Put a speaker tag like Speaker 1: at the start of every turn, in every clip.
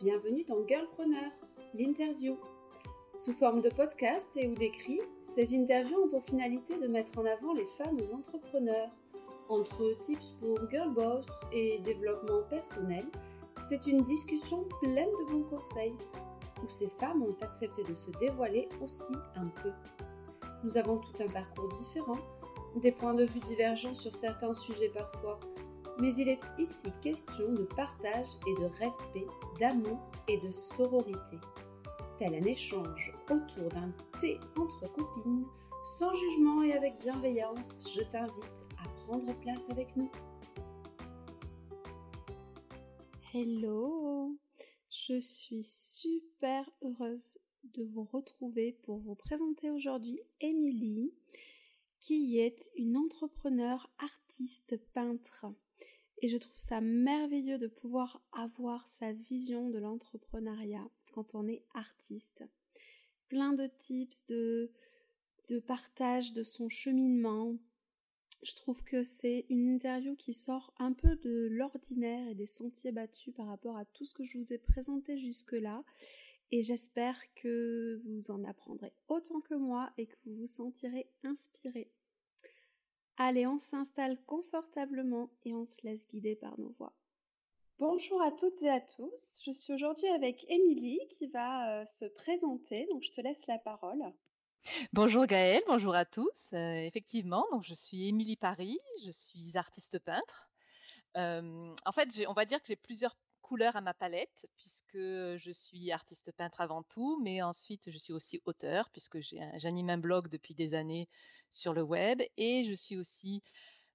Speaker 1: Bienvenue dans Girlpreneur, l'interview. Sous forme de podcast et ou d'écrit, ces interviews ont pour finalité de mettre en avant les femmes entrepreneurs. Entre tips pour girl boss et développement personnel, c'est une discussion pleine de bons conseils, où ces femmes ont accepté de se dévoiler aussi un peu. Nous avons tout un parcours différent, des points de vue divergents sur certains sujets parfois, mais il est ici question de partage et de respect, d'amour et de sororité. Tel un échange autour d'un thé entre copines, sans jugement et avec bienveillance, je t'invite à prendre place avec nous. Hello, je suis super heureuse de vous retrouver pour vous présenter aujourd'hui Émilie, qui est une entrepreneur artiste peintre. Et je trouve ça merveilleux de pouvoir avoir sa vision de l'entrepreneuriat quand on est artiste. Plein de tips, de, de partage de son cheminement. Je trouve que c'est une interview qui sort un peu de l'ordinaire et des sentiers battus par rapport à tout ce que je vous ai présenté jusque-là. Et j'espère que vous en apprendrez autant que moi et que vous vous sentirez inspiré Allez, on s'installe confortablement et on se laisse guider par nos voix. Bonjour à toutes et à tous. Je suis aujourd'hui avec Émilie qui va euh, se présenter, donc je te laisse la parole.
Speaker 2: Bonjour Gaëlle, bonjour à tous. Euh, effectivement, donc je suis Émilie Paris, je suis artiste peintre. Euh, en fait, on va dire que j'ai plusieurs couleurs à ma palette, puisque je suis artiste peintre avant tout, mais ensuite je suis aussi auteur, puisque j'anime un blog depuis des années sur le web, et je suis aussi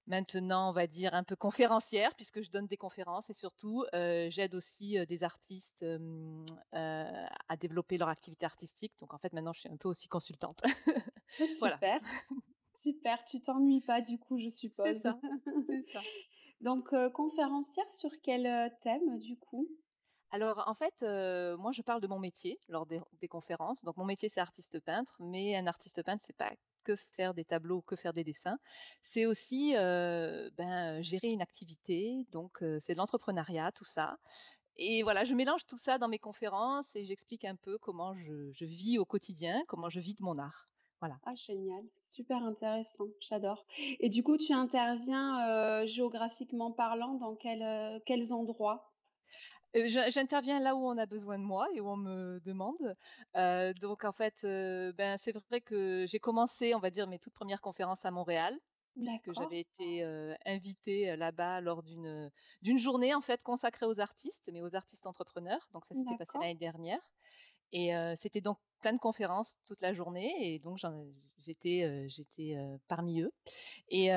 Speaker 2: maintenant, on va dire, un peu conférencière, puisque je donne des conférences, et surtout, j'aide aussi des artistes à développer leur activité artistique. Donc en fait, maintenant, je suis un peu aussi consultante.
Speaker 1: Super. Super, tu t'ennuies pas du coup, je suppose.
Speaker 2: C'est ça. C'est ça.
Speaker 1: Donc, conférencière sur quel thème du coup?
Speaker 2: Alors en fait, moi je parle de mon métier lors des, conférences. Donc mon métier c'est artiste peintre, mais un artiste peintre c'est pas que faire des tableaux, que faire des dessins. C'est aussi ben, gérer une activité. Donc c'est de l'entrepreneuriat, tout ça. Et voilà, je mélange tout ça dans mes conférences et j'explique un peu comment je, vis au quotidien, comment je vis de mon art. Voilà.
Speaker 1: Ah génial, Super intéressant, j'adore. Et du coup, tu interviens géographiquement parlant dans quels endroits?
Speaker 2: J'interviens là où on a besoin de moi et où on me demande. donc en fait, ben, c'est vrai que j'ai commencé, on va dire, mes toutes premières conférences à Montréal puisque j'avais été invitée là-bas lors d'une d'une journée en fait consacrée aux artistes, mais aux artistes entrepreneurs. Donc ça s'était passé l'année dernière. Et c'était donc plein de conférences toute la journée et donc j'étais parmi eux. Et,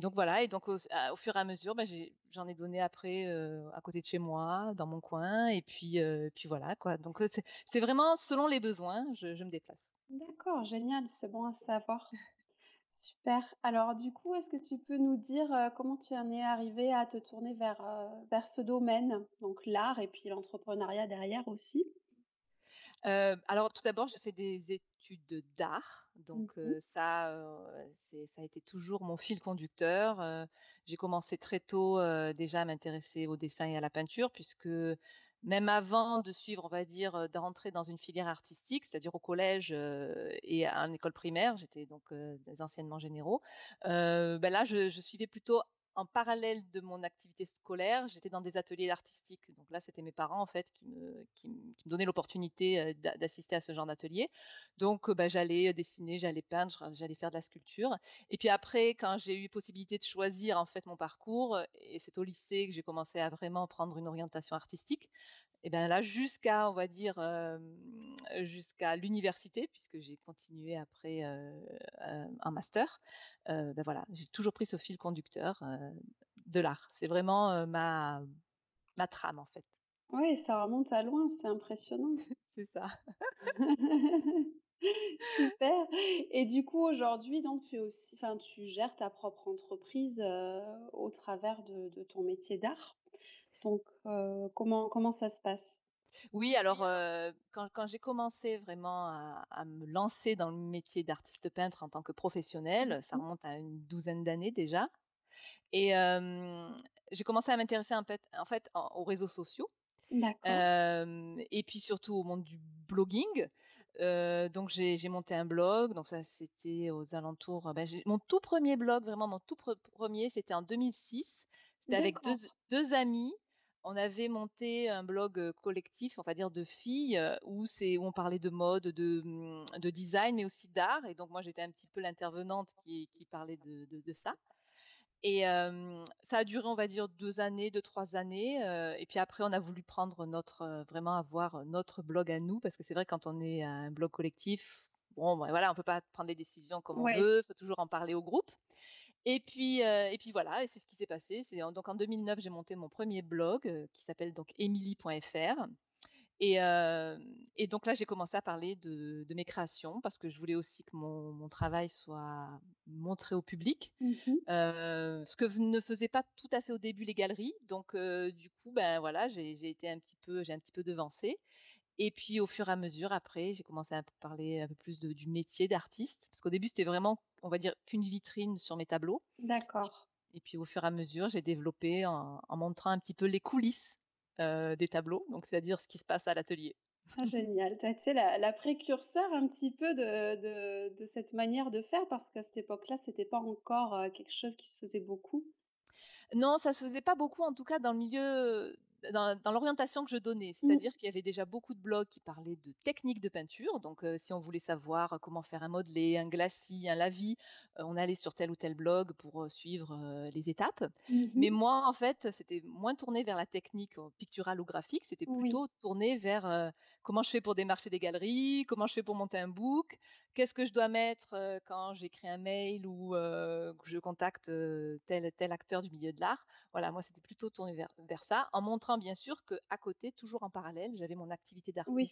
Speaker 2: donc voilà, et donc au, fur et à mesure, bah, j'en ai, donné après à côté de chez moi, dans mon coin, et puis, voilà quoi. Donc c'est vraiment selon les besoins, je, me déplace.
Speaker 1: D'accord, génial, c'est bon à savoir. Super. Alors du coup, est-ce que tu peux nous dire comment tu en es arrivé à te tourner vers ce domaine, donc l'art et puis l'entrepreneuriat derrière aussi?
Speaker 2: Alors tout d'abord, j'ai fait des études d'art, donc mmh ça, ça a été toujours mon fil conducteur. j'ai commencé très tôt déjà à m'intéresser au dessin et à la peinture, puisque même avant de suivre, on va dire, d'entrer dans une filière artistique, c'est-à-dire au collège et à l'école primaire, j'étais donc des anciennement généraux. Ben là, je, je, suivais plutôt en parallèle de mon activité scolaire, j'étais dans des ateliers artistiques. Donc là, c'était mes parents en fait qui me, donnaient l'opportunité d'assister à ce genre d'atelier. Donc bah, j'allais dessiner, j'allais peindre, j'allais faire de la sculpture. Et puis après, quand j'ai eu possibilité de choisir en fait mon parcours, et c'est au lycée que j'ai commencé à vraiment prendre une orientation artistique, et bien là, jusqu'à, on va dire, jusqu'à l'université, puisque j'ai continué après un master, ben voilà, j'ai toujours pris ce fil conducteur de l'art. C'est vraiment ma, ma trame, en fait.
Speaker 1: Oui, ça remonte à loin, c'est impressionnant.
Speaker 2: c'est ça.
Speaker 1: Super. Et du coup, aujourd'hui, donc tu aussi, enfin, tu gères ta propre entreprise au travers de, de ton métier d'art? Donc, comment, comment ça se passe?
Speaker 2: Oui, alors quand, j'ai commencé vraiment à, me lancer dans le métier d'artiste peintre en tant que professionnel, ça remonte à une douzaine d'années déjà. Et j'ai commencé à m'intéresser en fait, en fait aux réseaux sociaux. et puis surtout au monde du blogging. donc j'ai monté un blog, donc ça c'était aux alentours. Ben, mon tout premier blog, vraiment mon tout premier, c'était en 2006. C'était avec deux, deux amis on avait monté un blog collectif, on va dire de filles, où c'est où on parlait de mode, de, mmh, de design, mais aussi d'art. Et donc moi j'étais un petit peu l'intervenante qui, qui, parlait de, de, ça. Et ça a duré, on va dire, deux années, deux, trois années. et puis après, on a voulu prendre notre, vraiment avoir notre blog à nous, parce que c'est vrai, quand on est un blog collectif, bon, ben voilà, on peut pas prendre les décisions comme on veut, il faut toujours en parler au groupe. Et puis, et puis voilà, et c'est ce qui s'est passé. C'est donc en 2009, j'ai monté mon premier blog qui s'appelle donc emily.fr. Et, et, donc là, j'ai commencé à parler de, mes créations parce que je voulais aussi que mon, travail soit montré au public, mmh ce que ne faisaient pas tout à fait au début les galeries. Donc du coup, ben voilà, j'ai été un petit peu, j'ai un petit peu devancé. Et puis au fur et à mesure, après, j'ai commencé à parler un peu plus du métier d'artiste, parce qu'au début, c'était vraiment, on va dire, qu'une vitrine sur mes tableaux.
Speaker 1: D'accord.
Speaker 2: Et, puis au fur et à mesure, j'ai développé en, montrant un petit peu les coulisses des tableaux, donc c'est-à-dire ce qui se passe à l'atelier.
Speaker 1: Ah, génial. Tu as été la, précurseur un petit peu de, de, cette manière de faire, parce qu'à cette époque-là, c'était pas encore quelque chose qui se faisait beaucoup?
Speaker 2: Non, ça se faisait pas beaucoup, en tout cas dans le milieu dans, l'orientation que je donnais. Mmh. C'est-à-dire qu'il y avait déjà beaucoup de blogs qui parlaient de techniques de peinture. Donc, si on voulait savoir comment faire un modelé, un glacis, un lavis, on allait sur tel ou tel blog pour suivre les étapes. Mmh Mais moi, en fait, c'était moins tourné vers la technique picturale ou graphique. C'était plutôt tourné vers comment je fais pour démarcher des galeries, comment je fais pour monter un book, qu'est-ce que je dois mettre quand j'écris un mail ou que je contacte tel tel acteur du milieu de l'art. Voilà, moi c'était plutôt tourné vers, vers ça, en montrant bien sûr que à côté, toujours en parallèle, j'avais mon activité d'artiste.
Speaker 1: Oui,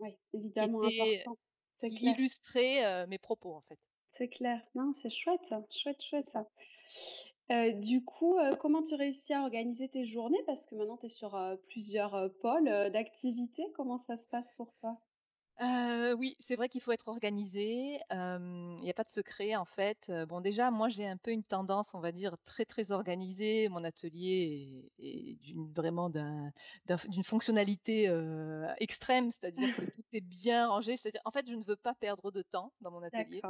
Speaker 1: oui, évidemment
Speaker 2: qui, important. qui illustrait mes propos en fait.
Speaker 1: C'est clair, non, c'est chouette, chouette, chouette ça. Du coup, comment tu réussis à organiser tes journées? Parce que maintenant, tu es sur plusieurs pôles d'activité. Comment ça se passe pour toi?
Speaker 2: Oui, c'est vrai qu'il faut être organisé. Il n'y a pas de secret en fait. bon déjà, moi j'ai un peu une tendance, on va dire, très très organisée. Mon atelier est, d'une vraiment d'une fonctionnalité extrême, c'est-à-dire que tout est bien rangé. C'est-à-dire, en fait, je ne veux pas perdre de temps dans mon atelier.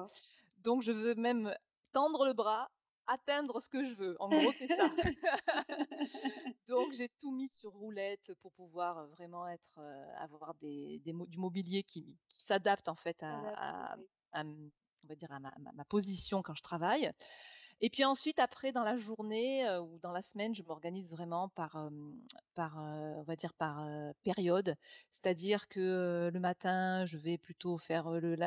Speaker 2: Donc je veux même tendre le bras atteindre ce que je veux. En gros, c'est ça. Donc, j'ai tout mis sur roulette pour pouvoir vraiment être, avoir des, du mobilier qui, s'adapte en fait à, on va dire à ma, position quand je travaille. Et puis ensuite, après, dans la journée ou dans la semaine, je m'organise vraiment par, on va dire par période. C'est-à-dire que le matin, je vais plutôt faire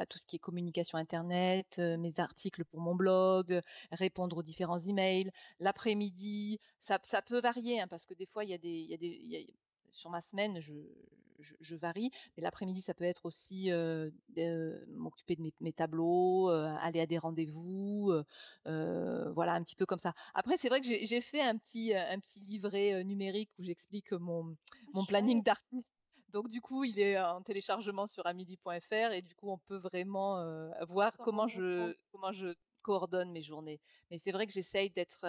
Speaker 2: tout ce qui est communication internet, mes articles pour mon blog, répondre aux différents emails. L'après-midi, ça, peut varier hein, parce que des fois, il y a des, y a des, sur ma semaine, je, je, varie. Mais l'après-midi, ça peut être aussi m'occuper de mes, tableaux, aller à des rendez-vous, voilà, un petit peu comme ça. Après, c'est vrai que j'ai fait un petit, un petit livret numérique où j'explique mon, mon planning d'artiste. Donc du coup, il est en téléchargement sur amidi.fr et du coup, on peut vraiment voir comment je, comment je coordonne mes journées. Mais c'est vrai que j'essaye d'être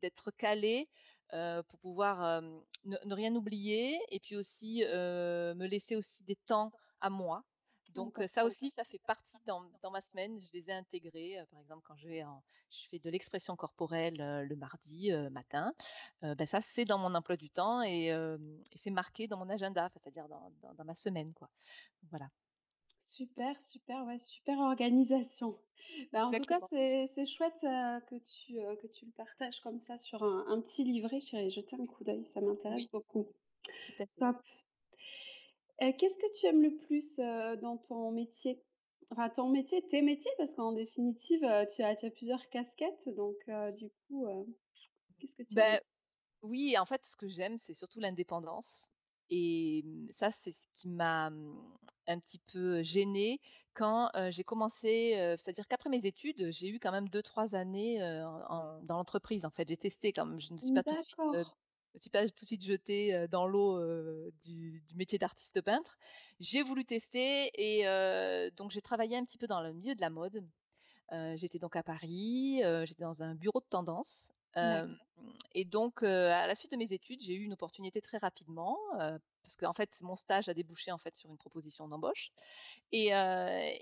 Speaker 2: d'être calée pour pouvoir ne, rien oublier et puis aussi me laisser aussi des temps à moi. Donc ça aussi, ça fait partie dans, ma semaine. Je les ai intégrés. par exemple, quand je, vais je fais de l'expression corporelle le mardi matin, ben ça c'est dans mon emploi du temps et, c'est marqué dans mon agenda, c'est-à-dire dans, dans, ma semaine, quoi. Voilà.
Speaker 1: Super, super, ouais, super organisation. Bah, en tout cas, c'est chouette que, tu, que tu le partages comme ça sur un, petit livret. J'irai jeter un coup d'œil, ça m'intéresse beaucoup. Top. Qu'est-ce que tu aimes le plus dans ton métier? Enfin, ton métier, tes métiers, parce qu'en définitive, tu as, tu as plusieurs casquettes. Donc, du coup, qu'est-ce que tu
Speaker 2: ben, aimes Oui, en fait, ce que j'aime, c'est surtout l'indépendance. Et ça, c'est ce qui m'a un petit peu gênée quand j'ai commencé, c'est-à-dire qu'après mes études, j'ai eu quand même 2-3 années dans l'entreprise. En fait, j'ai testé quand même. Je ne suis pas tout de suite, suis pas tout de suite jetée dans l'eau du, métier d'artiste peintre. J'ai voulu tester et donc j'ai travaillé un petit peu dans le milieu de la mode. j'étais donc à Paris, j'étais dans un bureau de tendance et donc, à la suite de mes études, j'ai eu une opportunité très rapidement, parce qu'en fait, mon stage a débouché en fait sur une proposition d'embauche et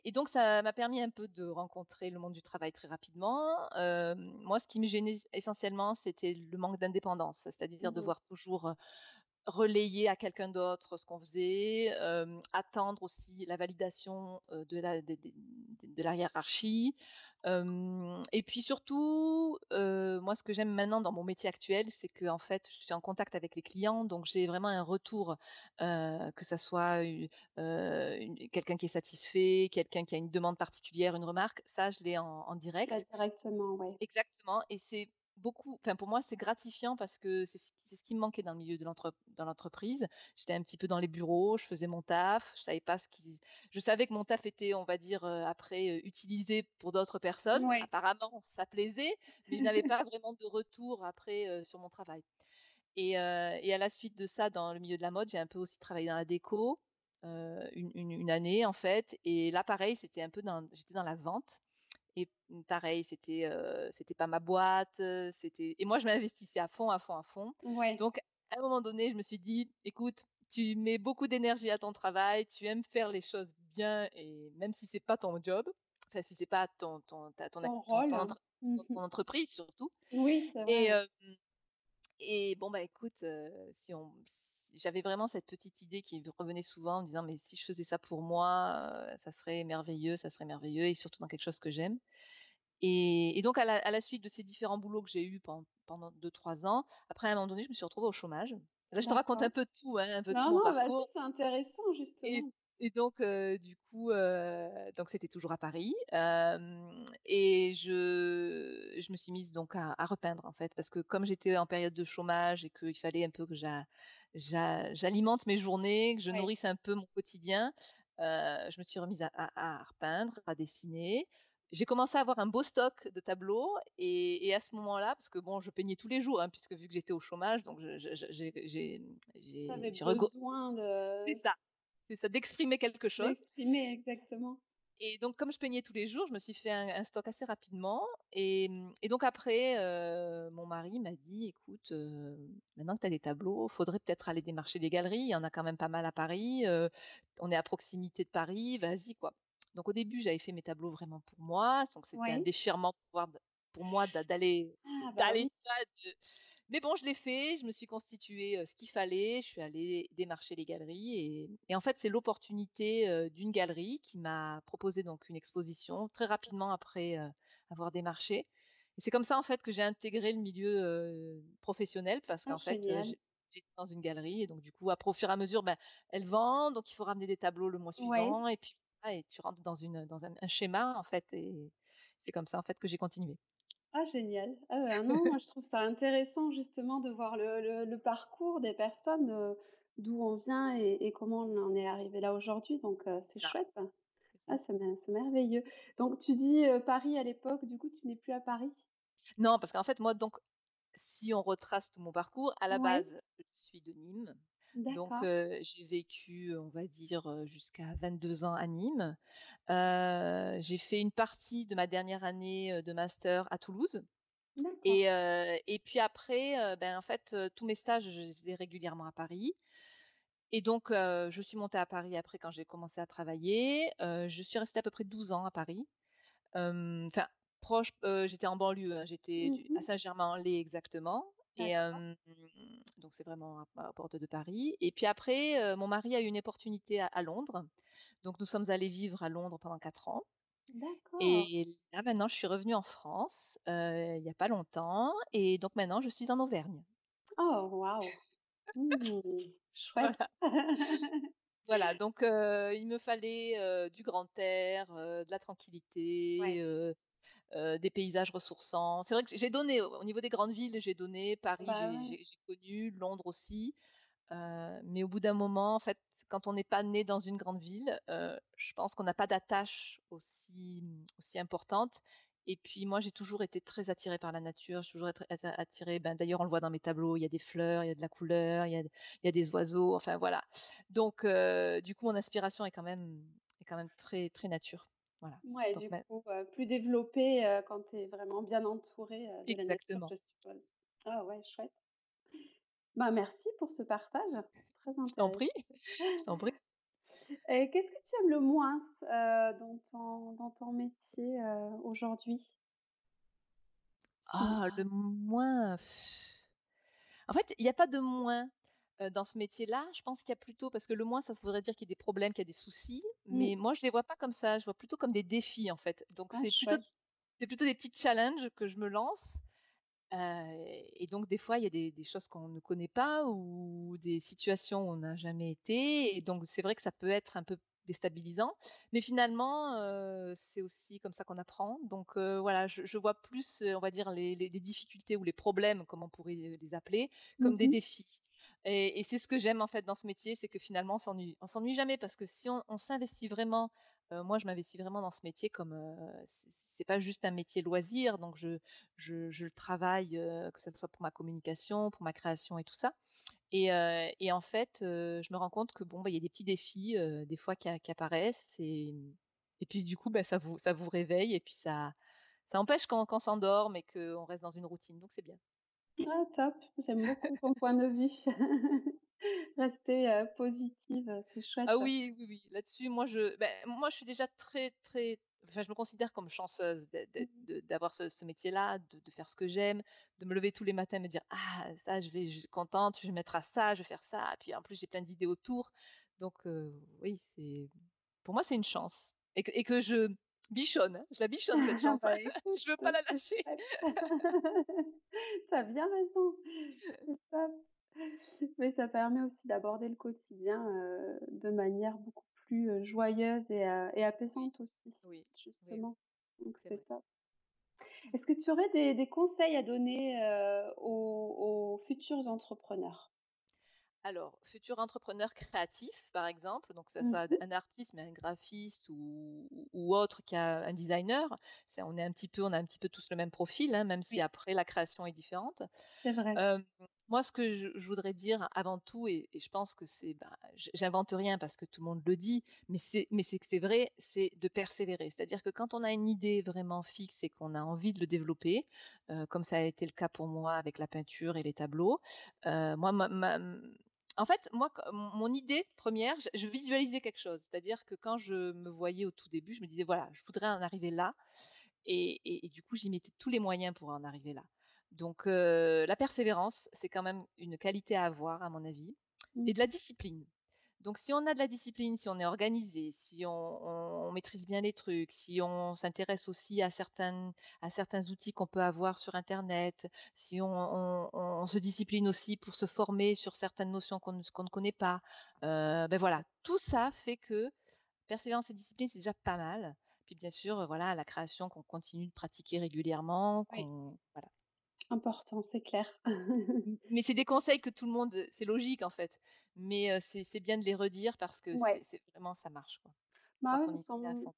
Speaker 2: et donc ça m'a permis un peu de rencontrer le monde du travail très rapidement. moi, ce qui me gênait essentiellement, c'était le manque d'indépendance, c'est-à-dire
Speaker 1: Mmh
Speaker 2: devoir toujours, relayer à quelqu'un d'autre ce qu'on faisait, attendre aussi la validation, de la de de la hiérarchie. Et puis surtout, moi ce que j'aime maintenant dans mon métier actuel, c'est qu'en fait, je suis en contact avec les clients, donc j'ai vraiment un retour, que ça soit quelqu'un qui est satisfait, quelqu'un qui a une demande particulière, une remarque, ça je l'ai en en direct.
Speaker 1: directement, ouais.
Speaker 2: Exactement et c'est beaucoup enfin pour moi c'est gratifiant parce que c'est ce qui me manquait dans le milieu de l'entreprise. J'étais un petit peu dans les bureaux, je faisais mon taf, je savais pas ce qui je savais que mon taf était, on va dire, heu, après, heu, utilisé pour d'autres personnes.
Speaker 1: Ouais.
Speaker 2: Apparemment, ça plaisait, mais je n'avais pas vraiment de retour après, heu, sur mon travail et à la suite de ça, dans le milieu de la mode, j'ai un peu aussi travaillé dans la déco, une une année en fait et là pareil, c'était un peu dans j'étais dans la vente et mmh, pareil, c'était, c'était pas ma boîte, c'était et moi je m'investissais à fond, à fond, à fond.
Speaker 1: Ouais.
Speaker 2: Donc à un moment donné, je me suis dit: «Écoute, tu mets beaucoup d'énergie à ton travail, tu aimes faire les choses bien et même si c'est pas ton job, enfin si c'est pas ton ton ta ton
Speaker 1: rôle.
Speaker 2: entre
Speaker 1: Mmh
Speaker 2: ton ton entreprise surtout»
Speaker 1: Oui, c'est vrai,
Speaker 2: et et bon, bah, écoute, si on j'avais vraiment cette petite idée qui revenait souvent en me disant: «Mais si je faisais ça pour moi, ça serait merveilleux, ça serait merveilleux» et surtout dans quelque chose que j'aime. Et et donc à la à la suite de ces différents boulots que j'ai eus pen pendant deux trois ans, après à un moment donné, je me suis retrouvée au chômage. Là, je te raconte un peu tout, hein, un peu tout mon
Speaker 1: non, vas-y,
Speaker 2: parcours
Speaker 1: c'est intéressant justement.
Speaker 2: et donc heu, du coup, donc c'était toujours à Paris, et je je me suis mise donc à à repeindre, en fait, parce que comme j'étais en période de chômage et qu'il fallait un peu que j'a j'a j'alimente mes journées, que je
Speaker 1: Ouais.
Speaker 2: nourrisse un peu mon quotidien, je me suis remise à à à repeindre, à dessiner. J'ai commencé à avoir un beau stock de tableaux et et à ce moment-là, parce que bon, je peignais tous les jours, hein, puisque vu que j'étais au chômage, donc j'ai j'ai
Speaker 1: besoin
Speaker 2: c'est
Speaker 1: de
Speaker 2: ça, c'est ça, d'exprimer quelque chose
Speaker 1: d'exprimer exactement.
Speaker 2: et donc comme je peignais tous les jours, je me suis fait un un stock assez rapidement et et donc après, heu, mon mari m'a dit: «Écoute, heu, maintenant que tu as des tableaux, faudrait peut-être aller démarcher des galeries. Il y en a quand même pas mal à Paris, heu, on est à proximité de Paris, vas-y, quoi». Donc au début, j'avais fait mes tableaux vraiment pour moi, donc c'était un déchirement pour pouvoir pour moi d'a d'aller
Speaker 1: Ah bah oui.
Speaker 2: Mais bon, je l'ai fait, je me suis constitué, heu, ce qu'il fallait, je suis allée démarcher les galeries et et en fait, c'est l'opportunité, d'une galerie qui m'a proposé donc une exposition très rapidement après, avoir démarché et c'est comme ça, en fait, que j'ai intégré le milieu, professionnel parce
Speaker 1: Ah
Speaker 2: qu'en fait, j'étais dans une galerie et donc du coup, après au fur et à mesure, ben, elle vend, donc il faut ramener des tableaux le mois
Speaker 1: Ouais.
Speaker 2: suivant et puis et tu rentres dans une, dans un un schéma, en fait et c'est comme ça, en fait, que j'ai continué.
Speaker 1: Ah génial. Ah non, moi je trouve ça intéressant justement de voir le le le parcours des personnes, d'où on vient et et comment on en est arrivé là aujourd'hui donc c'est
Speaker 2: ça,
Speaker 1: chouette.
Speaker 2: c'est
Speaker 1: Ah c'est mer c'est merveilleux. Donc tu dis, Paris à l'époque, du coup tu n'es plus à Paris?
Speaker 2: Non, parce qu'en fait, moi, donc Si on retrace tout mon parcours, à la
Speaker 1: Ouais,
Speaker 2: base, je suis de Nîmes. Donc, j'ai vécu, on va dire, jusqu'à 22 ans à Nîmes. J'ai fait une partie de ma dernière année, de master à Toulouse et puis après, ben, en fait, tous mes stages, je les faisais régulièrement à Paris et donc, je suis montée à Paris après quand j'ai commencé à travailler. Je suis restée à peu près 12 ans à Paris. Enfin proche, j'étais en banlieue, hein, j'étais à
Speaker 1: mmh
Speaker 2: Saint-Germain-en-Laye exactement et donc c'est vraiment à à porte de Paris et puis après, mon mari a eu une opportunité à à Londres, donc nous sommes allés vivre à Londres pendant 4 ans
Speaker 1: d'accord.
Speaker 2: et là maintenant je suis revenue en France, il y a pas longtemps et donc maintenant je suis en Auvergne.
Speaker 1: Oh waouh! Mmh, chouette.
Speaker 2: Voilà. Voilà donc il me fallait, du grand air, de la tranquillité,
Speaker 1: Ouais,
Speaker 2: heu, des paysages ressourçants. C'est vrai que j'ai donné au au niveau des grandes villes, j'ai donné. Paris,
Speaker 1: bah,
Speaker 2: j'ai
Speaker 1: ouais.
Speaker 2: connu, Londres aussi, heu, mais au bout d'un moment, en fait, quand on n'est pas né dans une grande ville, heu, je pense qu'on n'a pas d'attache aussi, mmh, aussi importante et puis moi, j'ai toujours été très attirée par la nature, j'ai toujours été attirée, ben, d'ailleurs, on le voit dans mes tableaux, il y a des fleurs, il y a de la couleur, il y a il y a des oiseaux, enfin voilà. Donc du coup, mon inspiration est quand même est quand même très très nature. Voilà,
Speaker 1: Ouais,
Speaker 2: donc
Speaker 1: du coup, plus développé, quand tu es vraiment bien entouré, de la nature,
Speaker 2: Exactement.
Speaker 1: je suppose. Ah ouais, chouette. Bah, merci pour ce partage, très
Speaker 2: Je t'en
Speaker 1: intéressant.
Speaker 2: prie, je t'en prie.
Speaker 1: Qu'est-ce que tu aimes le moins, dans ton dans ton métier, aujourd'hui?
Speaker 2: Ah, le moins, en fait, il y a pas de moins, dans ce métier-là. Je pense qu'il y a plutôt parce que le moins, ça voudrait dire qu'il y a des problèmes, qu'il y a des soucis,
Speaker 1: Mmh.
Speaker 2: mais moi, je les vois pas comme ça. Je vois plutôt comme des défis, en fait. Donc
Speaker 1: Ah
Speaker 2: c'est plutôt des petits challenges que je me lance, et donc des fois, il y a des des choses qu'on ne connaît pas ou des situations où on n'a jamais été et donc c'est vrai que ça peut être un peu déstabilisant, mais finalement, c'est aussi comme ça qu'on apprend. Donc voilà, je je vois plus, on va dire les les les difficultés ou les problèmes, comme on pourrait les appeler, comme
Speaker 1: Mmh
Speaker 2: des
Speaker 1: mh.
Speaker 2: défis et c'est ce que j'aime, en fait, dans ce métier, c'est que finalement on s'ennuie s'ennuie jamais parce que si on s'investit vraiment, heu, moi je m'investis vraiment dans ce métier comme, heu, c'est pas juste un métier loisir, donc je je je le travaille, heu, que ça soit pour ma communication, pour ma création et tout ça et heu et en fait, je me rends compte que bon, bah, il y a des petits défis, des fois qui apparaissent et et puis du coup, bah, ça vous ça vous réveille et puis ça ça empêche qu'on s'endorme et qu'on reste dans une routine, donc c'est bien.
Speaker 1: Ah top, j'aime beaucoup ton point de vue. Rester, positive, c'est
Speaker 2: Ah
Speaker 1: chouette.
Speaker 2: oui, oui, oui, là-dessus, moi je beh, moi je suis déjà très, très enfin je me considère comme chanceuse
Speaker 1: Mmh
Speaker 2: d'avoir ce ce métier-là, de de faire ce que j'aime, de me lever tous les matins et me dire: «Ah ça je vais je suis contente, je vais mettre à ça, je vais faire ça» et puis en plus j'ai plein d'idées autour. Donc oui, c'est pour moi c'est une chance et que et que je bichonne, hein, je la bichonne cette chance,
Speaker 1: Bah
Speaker 2: je veux pas
Speaker 1: c'est
Speaker 2: la lâcher.
Speaker 1: chouette. Tu as bien raison. Mais ça permet aussi d'aborder le quotidien, de manière beaucoup plus, joyeuse et apaisante aussi,
Speaker 2: oui,
Speaker 1: justement, donc
Speaker 2: c'est
Speaker 1: top. Est-ce que tu aurais des des conseils à donner, aux futurs entrepreneurs?
Speaker 2: Alors, futur entrepreneur créatif, par exemple, donc que
Speaker 1: Mmh
Speaker 2: soit
Speaker 1: mh.
Speaker 2: un artiste, mais un graphiste ou ou autre qui a un designer, on est un petit peu on a un petit peu tous le même profil, hein, même si après la création est différente.
Speaker 1: c'est vrai.
Speaker 2: Moi, ce que je je voudrais dire avant tout et et je pense que c'est, ben, j'invente rien parce que tout le monde le dit, mais c'est mais c'est que c'est vrai, c'est de persévérer. C'est-à-dire que quand on a une idée vraiment fixe et qu'on a envie de le développer, heu, comme ça a été le cas pour moi avec la peinture et les tableaux, heu, moi ma ma mmh, en fait, moi, mon idée première, je je visualisais quelque chose. C'est-à-dire que quand je me voyais au tout début, je me disais: «Voilà, je voudrais en arriver là» et et et du coup, j'y mettais tous les moyens pour en arriver là. Donc heu, la persévérance, c'est quand même une qualité à avoir à mon avis
Speaker 1: Mmh
Speaker 2: et de la discipline. Donc si on a de la discipline, si on est organisé, si on on on maîtrise bien les trucs, si on s'intéresse aussi à certaines à certains outils qu'on peut avoir sur internet, si on se discipline aussi pour se former sur certaines notions qu'on ne connaît pas, heu, beh, voilà, tout ça fait que persévérance et discipline, c'est déjà pas mal. Puis bien sûr, voilà, la création qu'on continue de pratiquer régulièrement,
Speaker 1: Oui,
Speaker 2: qu'on voilà.
Speaker 1: important, c'est clair.
Speaker 2: Mais c'est des conseils que tout le monde, c'est logique en fait, mais c'est bien de les redire parce que c'est
Speaker 1: Ouais.
Speaker 2: c'est vraiment ça marche quoi,
Speaker 1: Bah,
Speaker 2: quand
Speaker 1: ouais,
Speaker 2: on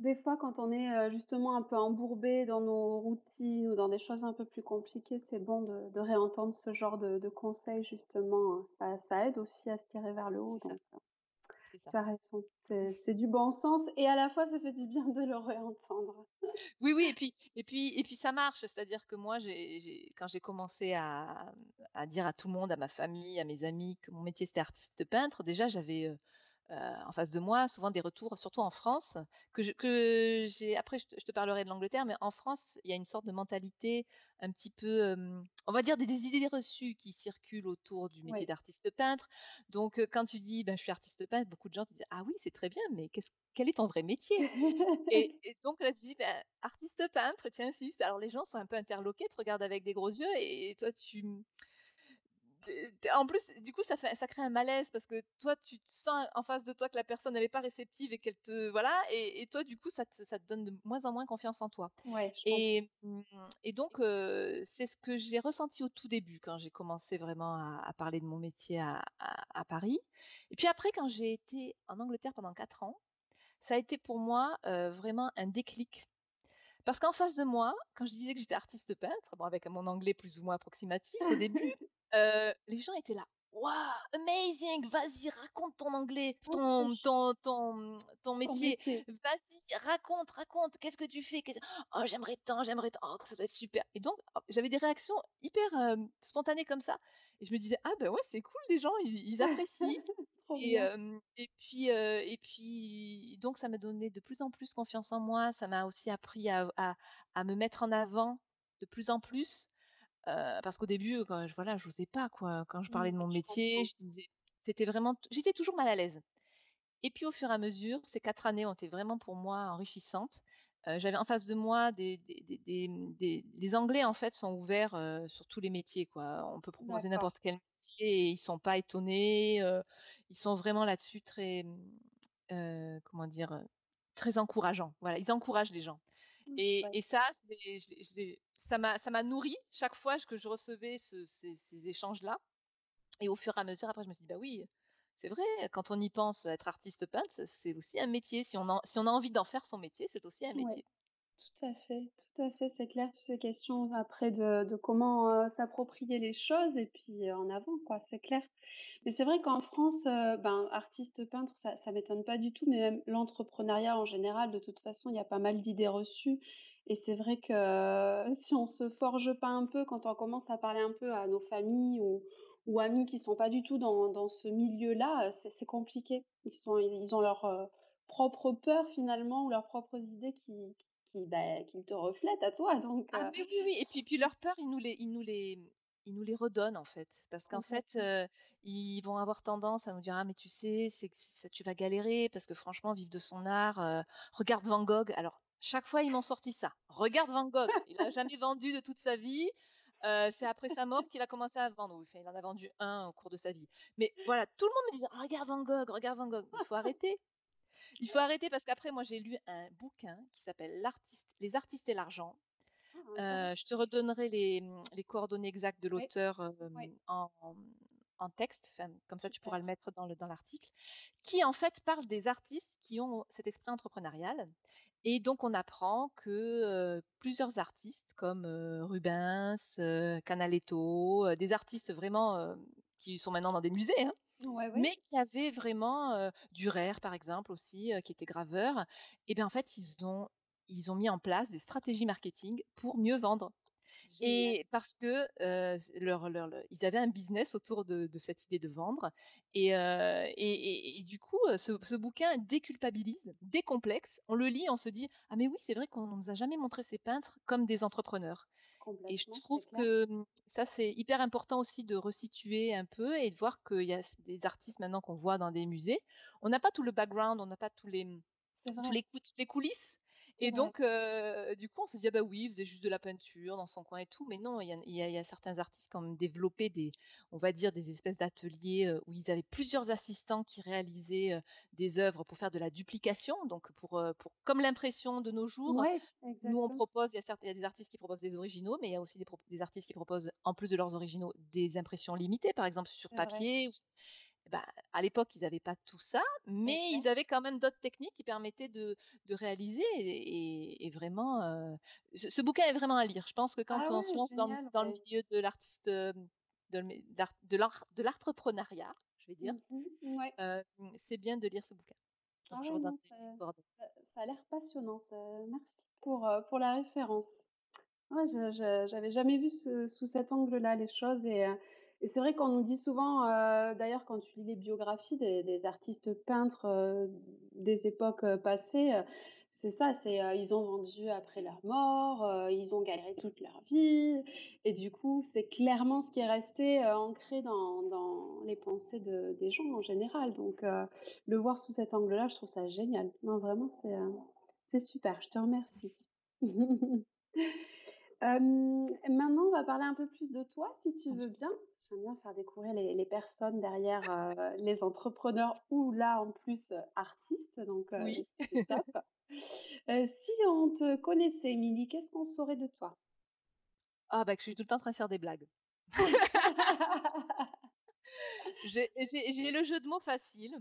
Speaker 1: des fois, quand on est, justement un peu embourbé dans nos routines ou dans des choses un peu plus compliquées, c'est bon de de réentendre ce genre de de conseils justement, heu, ça ça aide aussi à se tirer vers le haut donc
Speaker 2: c'est ça.
Speaker 1: tu as raison. C'est du bon sens et à la fois ça fait du bien de le réentendre.
Speaker 2: Oui, oui et puis et puis et puis ça marche, c'est-à-dire que moi quand j'ai commencé à, à dire à tout le monde, à ma famille, à mes amis que mon métier c'était artiste peintre, déjà j'avais, heu, en face de moi souvent des retours, surtout en France, que j'ai après je te je te parlerai de l'Angleterre, mais en France, il y a une sorte de mentalité un petit peu, on va dire des des idées reçues qui circulent autour du métier
Speaker 1: Oui.
Speaker 2: d'artiste peintre. Donc quand tu dis: «Ben, je suis artiste peintre», beaucoup de gens te disent: «Ah oui, c'est très bien, mais qu'est-ce quel est ton vrai métier?» Et et donc là, tu dis: «Bah, artiste peintre, tiens si». Alors les gens sont un peu interloqués, te regardent avec des gros yeux et toi tu, tu en plus, du coup, ça fait ça crée un malaise parce que toi, tu te sens en face de toi que la personne elle est pas réceptive et qu'elle te voilà et et toi, du coup, ça te ça te donne de moins en moins confiance en toi
Speaker 1: Ouais,
Speaker 2: et mmh et donc c'est ce que j'ai ressenti au tout début quand j'ai commencé vraiment à à parler de mon métier à à à Paris et puis après quand j'ai été en Angleterre pendant 4 ans, ça a été pour moi, vraiment un déclic. Parce qu'en face de moi, quand je disais que j'étais artiste peintre, bon avec mon anglais plus ou moins approximatif au début, heu, les gens étaient là. waouh, amazing, vas-y, raconte ton anglais, ton, ton, ton, ton métier, vas-y, raconte, raconte, qu'est-ce que tu fais Oh, j'aimerais tant, j'aimerais tant, oh, ça doit être super. Et donc, j'avais des réactions hyper spontanées comme ça. Et je me disais, ah ben ouais, c'est cool, les gens, ils, apprécient. et, et, puis, et puis, donc, ça m'a donné de plus en plus confiance en moi. Ça m'a aussi appris à, à, à, me mettre en avant de plus en plus. Parce qu'au début, quand je, voilà, je n'osais pas, quoi. Quand je parlais de mon métier, c'était vraiment, j'étais toujours mal à l'aise. Et puis, au fur et à mesure, ces quatre années ont été vraiment pour moi enrichissantes. j'avais en face de moi des, des, des, les Anglais en fait sont ouverts sur tous les métiers quoi. On peut proposer n'importe quel métier et ils sont pas étonnés. ils sont vraiment là-dessus très comment dire très encourageants. Voilà, ils encouragent les gens. Mmh, et, et ça, ça m'a ça m'a nourri chaque fois que je recevais ces, ces échanges là. Et au fur et à mesure, après, je me suis dit bah oui, c'est vrai, quand on y pense, être artiste peintre, c'est aussi un métier. Si on, si on a envie d'en faire son métier, c'est aussi un métier.
Speaker 1: tout à fait, tout à fait, c'est clair. Toutes ces questions après de, comment s'approprier les choses et puis en avant, quoi, c'est clair. Mais c'est vrai qu'en France, ben, artiste peintre, ça, ça m'étonne pas du tout, mais même l'entrepreneuriat en général, de toute façon, il y a pas mal d'idées reçues. Et c'est vrai que si on se forge pas un peu, quand on commence à parler un peu à nos familles ou, ou amis qui sont pas du tout dans, dans ce milieu-là, c'est compliqué. Ils, sont, ils ont leur propre peur finalement ou leurs propres idées qui, qui, bah, qui te reflètent à toi. Donc,
Speaker 2: ah oui, oui, oui. Et puis, puis leur peur, ils nous les, ils nous les, ils nous les redonnent en fait. Parce qu'en fait, ils vont avoir tendance à nous dire Ah, mais tu sais, c'est que tu vas galérer parce que franchement, vivre de son art, regarde Van Gogh. Alors, chaque fois, ils m'ont sorti ça. Regarde Van Gogh. Il n'a jamais vendu de toute sa vie c'est après sa mort qu'il a commencé à vendre. il en a vendu un au cours de sa vie. Mais voilà, tout le monde me disait regarde Van Gogh, regarde Van Gogh. Il faut arrêter. Il faut arrêter parce qu'après, moi, j'ai lu un bouquin qui s'appelle L'artiste, Les artistes et l'argent. Ah, je te redonnerai les, mmh, les coordonnées exactes de l'auteur en, en, texte, comme ça tu pourras le mettre dans l'article, dans qui en fait parle des artistes qui ont cet esprit entrepreneurial et donc on apprend que plusieurs artistes comme Rubens, Canaletto, des artistes vraiment qui sont maintenant dans des musées, hein, mais qui avaient vraiment Durer par exemple aussi, qui était graveur. Et bien en fait ils ont ils ont mis en place des stratégies marketing pour mieux vendre. Et parce que leur, leur, ils avaient un business autour de, cette idée de vendre. Et, et, du coup, ce, bouquin déculpabilise, décomplexe. On le lit, on se dit Ah, mais oui, c'est vrai qu'on ne nous a jamais montré ces peintres comme des entrepreneurs. Et je trouve que mmh, ça, c'est hyper important aussi de resituer un peu et de voir qu'il y a des artistes maintenant qu'on voit dans des musées. On n'a pas tout le background, on n'a pas tous les, mmh, tous les, toutes les coulisses et donc, du coup, on se dit, «Ah bah oui, il faisait juste de la peinture dans son coin et tout. Mais non, il y a, certains artistes qui ont développé des, on va dire, des espèces d'ateliers où ils avaient plusieurs assistants qui réalisaient des œuvres pour faire de la duplication. Donc, pour, pour comme l'impression de nos jours, nous, on propose, il y, y a des artistes qui proposent des originaux, mais il y a aussi des, des, artistes qui proposent, en plus de leurs originaux, des impressions limitées, par exemple sur papier. Bah, à l'époque, ils n'avaient pas tout ça, mais ils avaient quand même d'autres techniques qui permettaient de, de réaliser. Et, vraiment, ce, bouquin est vraiment à lire. Je pense que quand ah on se lance dans, dans le milieu de l'artiste, de l'entrepreneuriat, je vais dire, mmh c'est bien de lire ce bouquin.
Speaker 1: Ah ça, a l'air passionnant. merci pour, pour la référence. je n'avais jamais vu sous cet angle-là les choses et et c'est vrai qu'on nous dit souvent, euh, d'ailleurs, quand tu lis les biographies des, artistes peintres euh, des époques euh, passées, c'est ça, c'est ils ont vendu après leur mort, ils ont galéré toute leur vie, et du coup, c'est clairement ce qui est resté ancré dans, dans, les pensées de, des gens en général. Donc, le voir sous cet angle-là, je trouve ça génial. Non, vraiment, c'est c'est super. Je te remercie. maintenant, on va parler un peu plus de toi, si tu veux bien. J'aime bien faire découvrir les, personnes derrière euh, les entrepreneurs ou là en plus euh, artistes. Donc, euh, oui. si on te connaissait, Émilie, qu'est-ce qu'on saurait de toi?
Speaker 2: Ah, bah que je suis tout le temps en train de faire des blagues. j'ai le jeu de mots facile.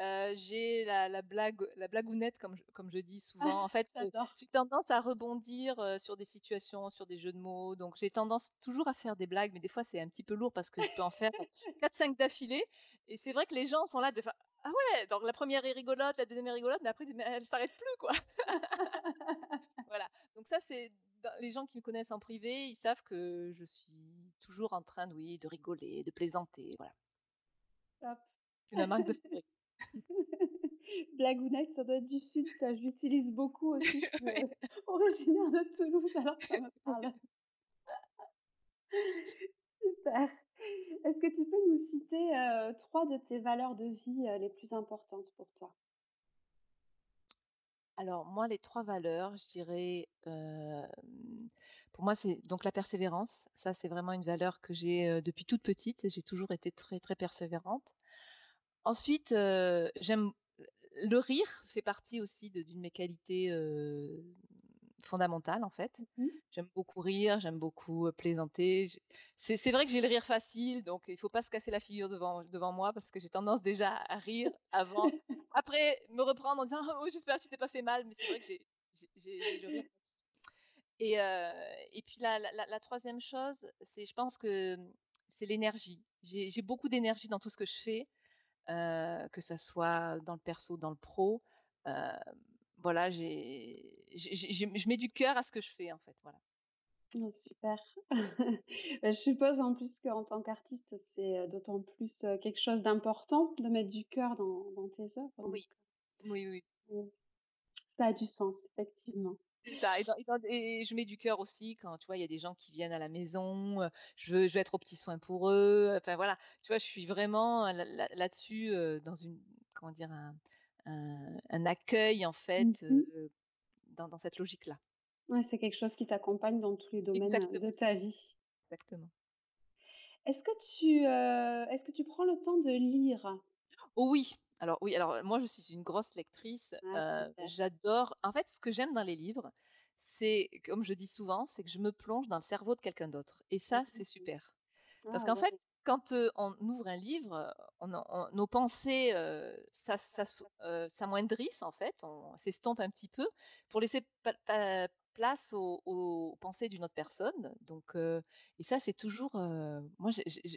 Speaker 2: Heu, j'ai la la blague la blagounette comme je comme je dis
Speaker 1: Ah,
Speaker 2: souvent. En fait,
Speaker 1: j'adore.
Speaker 2: j'ai tendance à rebondir, heu, sur des situations, sur des jeux de mots, donc j'ai tendance toujours à faire des blagues, mais des fois c'est un petit peu lourd parce que je peux en faire 4-5 d'affilée et c'est vrai que les gens sont là des fois: «Ah ouais!» donc la 1re est rigolote, la 2e est rigolote, mais après ils disent: «Mais elle s'arrête plus quoi!» voilà, donc ça c'est les gens qui me connaissent en privé, ils savent que je suis toujours en train de oui, de rigoler, de plaisanter, voilà.
Speaker 1: Top.
Speaker 2: C'est ma marque de fabrique.
Speaker 1: Blagounette, ça doit être du sud ça, je l'utilise beaucoup aussi, je suis, heu, originaire de Toulouse, alors ça me parle. Super. Est-ce que tu peux nous citer, heu, 3 de tes valeurs de vie, heu, les plus importantes pour toi?
Speaker 2: Alors moi, les 3 valeurs, je dirais, pour moi, c'est donc la persévérance. Ça, c'est vraiment une valeur que j'ai, depuis toute petite. J'ai toujours été très, très persévérante. Ensuite, j'aime le rire fait partie aussi d'une de mes qualités, fondamentales, en fait.
Speaker 1: Mmh mh.
Speaker 2: J'aime beaucoup rire, j'aime beaucoup, plaisanter. C'est vrai que j'ai le rire facile, donc il faut pas se casser la figure devant devant moi parce que j'ai tendance déjà à rire avant après me reprendre en disant: «Oh j'espère que tu t'es pas fait mal», mais c'est vrai que j'ai le rire facile et et puis la la la 3e chose, c'est je pense que, mmh, c'est l'énergie. J'ai beaucoup d'énergie dans tout ce que je fais, que ça soit dans le perso, dans le pro. Hem, voilà, j'ai je mets du cœur à ce que je fais, en fait, voilà.
Speaker 1: Oh super. Bah, je suppose en plus qu'en tant qu'artiste, c'est, heu, d'autant plus, quelque chose d'important de mettre du cœur dans dans tes œuvres
Speaker 2: Oui. Oui, oui.
Speaker 1: mmh, ça a du sens effectivement.
Speaker 2: C'est ça et dans et dans et je mets du cœur aussi quand, tu vois, il y a des gens qui viennent à la maison, je veux je veux être aux petits soins pour eux, enfin voilà. Tu vois, je suis vraiment là là là-dessus, dans une comment dire? Un un un accueil en
Speaker 1: Mmh
Speaker 2: fait, dans dans cette logique-là.
Speaker 1: Ouais, c'est quelque chose qui t'accompagne dans tous les domaines,
Speaker 2: Exactement.
Speaker 1: de ta vie.
Speaker 2: Exactement.
Speaker 1: Est-ce que tu, est-ce que tu prends le temps de lire?
Speaker 2: Oh oui! Alors oui, alors moi je suis une grosse lectrice,
Speaker 1: Ah
Speaker 2: j'adore en fait, ce que j'aime dans les livres, c'est comme je dis souvent, c'est que je me plonge dans le cerveau de quelqu'un d'autre et
Speaker 1: Mmh
Speaker 2: ça, c'est super. Parce
Speaker 1: Ah
Speaker 2: qu'en fait,
Speaker 1: ouais.
Speaker 2: quand, on ouvre un livre, on en on nos pensées, s'amoindrissent en fait, on s'estompe un petit peu pour laisser pa pa place aux aux pensées d'une autre personne donc et ça, c'est toujours, moi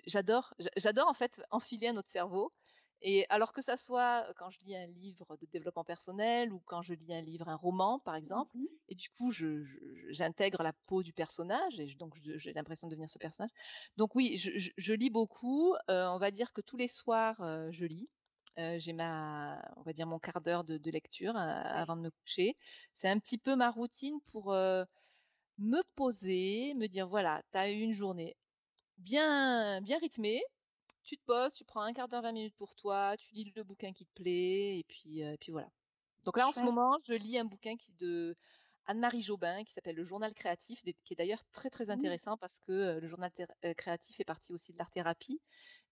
Speaker 2: j'adore j'a j'adore en fait enfiler un autre cerveau et alors que ça soit quand je lis un livre de développement personnel ou quand je lis un livre, un roman par
Speaker 1: Mmh
Speaker 2: exemple
Speaker 1: mh.
Speaker 2: et du coup j'intègre la peau du personnage et donc j'ai l'impression de devenir ce personnage. Donc oui, je je je lis beaucoup, on va dire que tous les soirs, je lis. J'ai ma on va dire mon quart d'heure de de lecture, avant de me coucher. C'est un petit peu ma routine pour, me poser, me dire: «Voilà, tu as eu une journée bien bien rythmée, tu te poses, tu prends un quart d'heure, 20 minutes pour toi, tu lis le bouquin qui te plaît et puis, et puis voilà». Donc là, en ce moment, je lis un bouquin qui de Anne-Marie Jobin qui s'appelle Le Journal créatif qui est d'ailleurs très, très
Speaker 1: Mmh.
Speaker 2: intéressant parce que, le journal créatif fait partie aussi de l'art-thérapie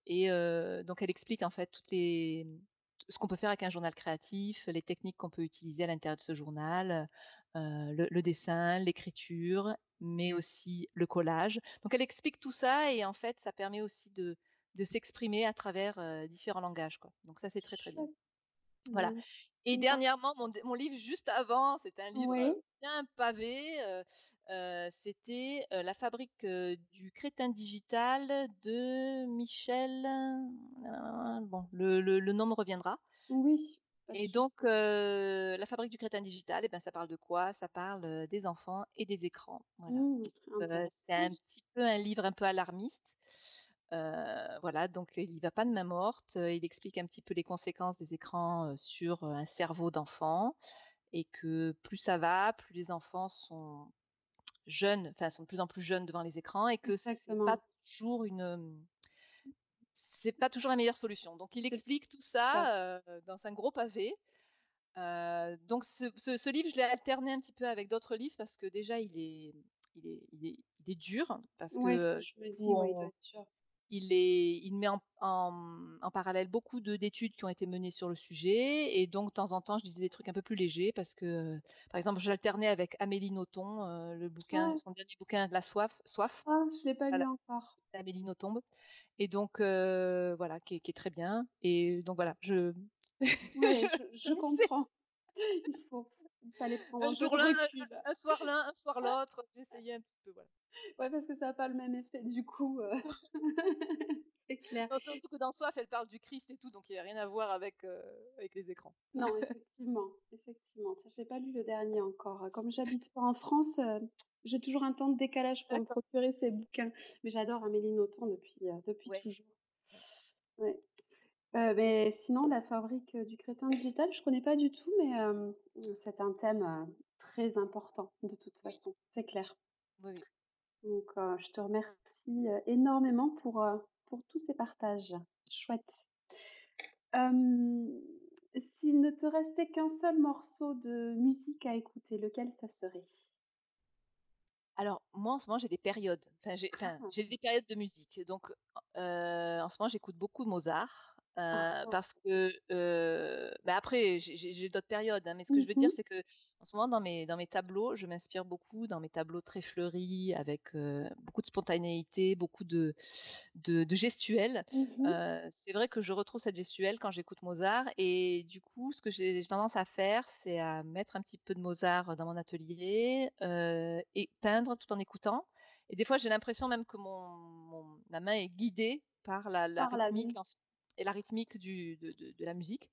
Speaker 2: et heu, donc elle explique en fait toutes les mmh, ce qu'on peut faire avec un journal créatif, les techniques qu'on peut utiliser à l'intérieur de ce journal, le dessin, l'écriture, mais aussi le collage. Donc elle explique tout ça et en fait, ça permet aussi de de s'exprimer à travers, différents langages, quoi. Donc ça, c'est très, très bien. Voilà
Speaker 1: Bon,
Speaker 2: et
Speaker 1: bah
Speaker 2: dernièrement, mon mon livre juste avant, c'était un livre,
Speaker 1: Oui.
Speaker 2: bien pavé, c'était, La fabrique, du crétin digital de Michel bon le le le nom me reviendra
Speaker 1: Oui,
Speaker 2: et donc La fabrique du crétin digital et ben, ça parle de quoi? Ça parle, des enfants et des écrans. Voilà.
Speaker 1: Mmh,
Speaker 2: Heu, c'est un petit peu un livre un peu alarmiste. Heu, voilà, donc il y va pas de main morte. Il explique un petit peu les conséquences des écrans, heu, sur, un cerveau d'enfant et que plus ça va, plus les enfants sont jeunes, enfin sont de plus en plus jeunes devant les écrans et que c'est pas toujours une, c'est pas toujours la meilleure solution. Donc il explique tout
Speaker 1: ça.
Speaker 2: dans un gros pavé. Donc ce ce ce livre, je l'ai alterné un petit peu avec d'autres livres parce que déjà il est il est il est il est dur parce que,
Speaker 1: Ouais,
Speaker 2: heu,
Speaker 1: je me dis, ouais, il doit
Speaker 2: on
Speaker 1: être dur.
Speaker 2: Il est il met en en, en parallèle beaucoup de d'études qui ont été menées sur le sujet et donc de temps en temps, je lisais des trucs un peu plus légers parce que, par exemple, j'alternais avec Amélie Nothomb, heu, le bouquin
Speaker 1: Ah!
Speaker 2: son dernier bouquin La soif Soif.
Speaker 1: Ah, je l'ai pas lu
Speaker 2: Voilà,
Speaker 1: encore.
Speaker 2: d'Amélie Nothomb et donc heu, voilà qui est qui est très bien et donc voilà, je
Speaker 1: Ouais, je je comprends. Il faut il fallait prendre
Speaker 2: Un jour l'un, un soir l'un, un soir l'autre, j'essayais un petit peu, voilà.
Speaker 1: Ouais, parce que ça a pas le même effet du coup, heu, c'est clair.
Speaker 2: Non, surtout que dans Soif, elle parle du Christ et tout, donc il y a rien à voir avec, heu, avec les écrans.
Speaker 1: Non, effectivement, effectivement. Ça, j'ai pas lu le dernier encore. Comme j'habite pas en France, heu, j'ai toujours un temps de décalage pour me procurer ces bouquins. Mais j'adore Amélie Nothomb depuis, depuis
Speaker 2: Ouais.
Speaker 1: toujours.
Speaker 2: Ouais.
Speaker 1: Heu, beh, sinon La Fabrique, heu, du crétin digital, je connais pas du tout, mais hem, c'est un thème, heu, très important de toute
Speaker 2: Oui,
Speaker 1: façon, c'est clair.
Speaker 2: oui, oui.
Speaker 1: Donc heu, je te remercie, heu, énormément pour, heu, pour tous ces partages. Chouette. Hem, s'il ne te restait qu'un seul morceau de musique à écouter, lequel ça serait?
Speaker 2: Alors, moi, en ce moment, j'ai des périodes. Enfin, j'ai enfin,
Speaker 1: Ah!
Speaker 2: j'ai des périodes de musique. Donc, heu, en ce moment, j'écoute beaucoup Mozart,
Speaker 1: Ah ah!
Speaker 2: parce que, bah, après, j'ai d'autres périodes, hein, mais ce que je
Speaker 1: Mmh
Speaker 2: veux dire,
Speaker 1: mh.
Speaker 2: c'est que en ce moment, dans mes dans mes tableaux, je m'inspire beaucoup dans mes tableaux très fleuris avec, beaucoup de spontanéité, beaucoup de de de gestuelle.
Speaker 1: Mmh
Speaker 2: c'est vrai que je retrouve cette gestuelle quand j'écoute Mozart et du coup, ce que j'ai tendance à faire, c'est à mettre un petit peu de Mozart dans mon atelier, et peindre tout en écoutant et des fois, j'ai l'impression même que mon mon ma main est guidée par la la
Speaker 1: Par la
Speaker 2: rythmique en. Et la rythmique du de de de la musique.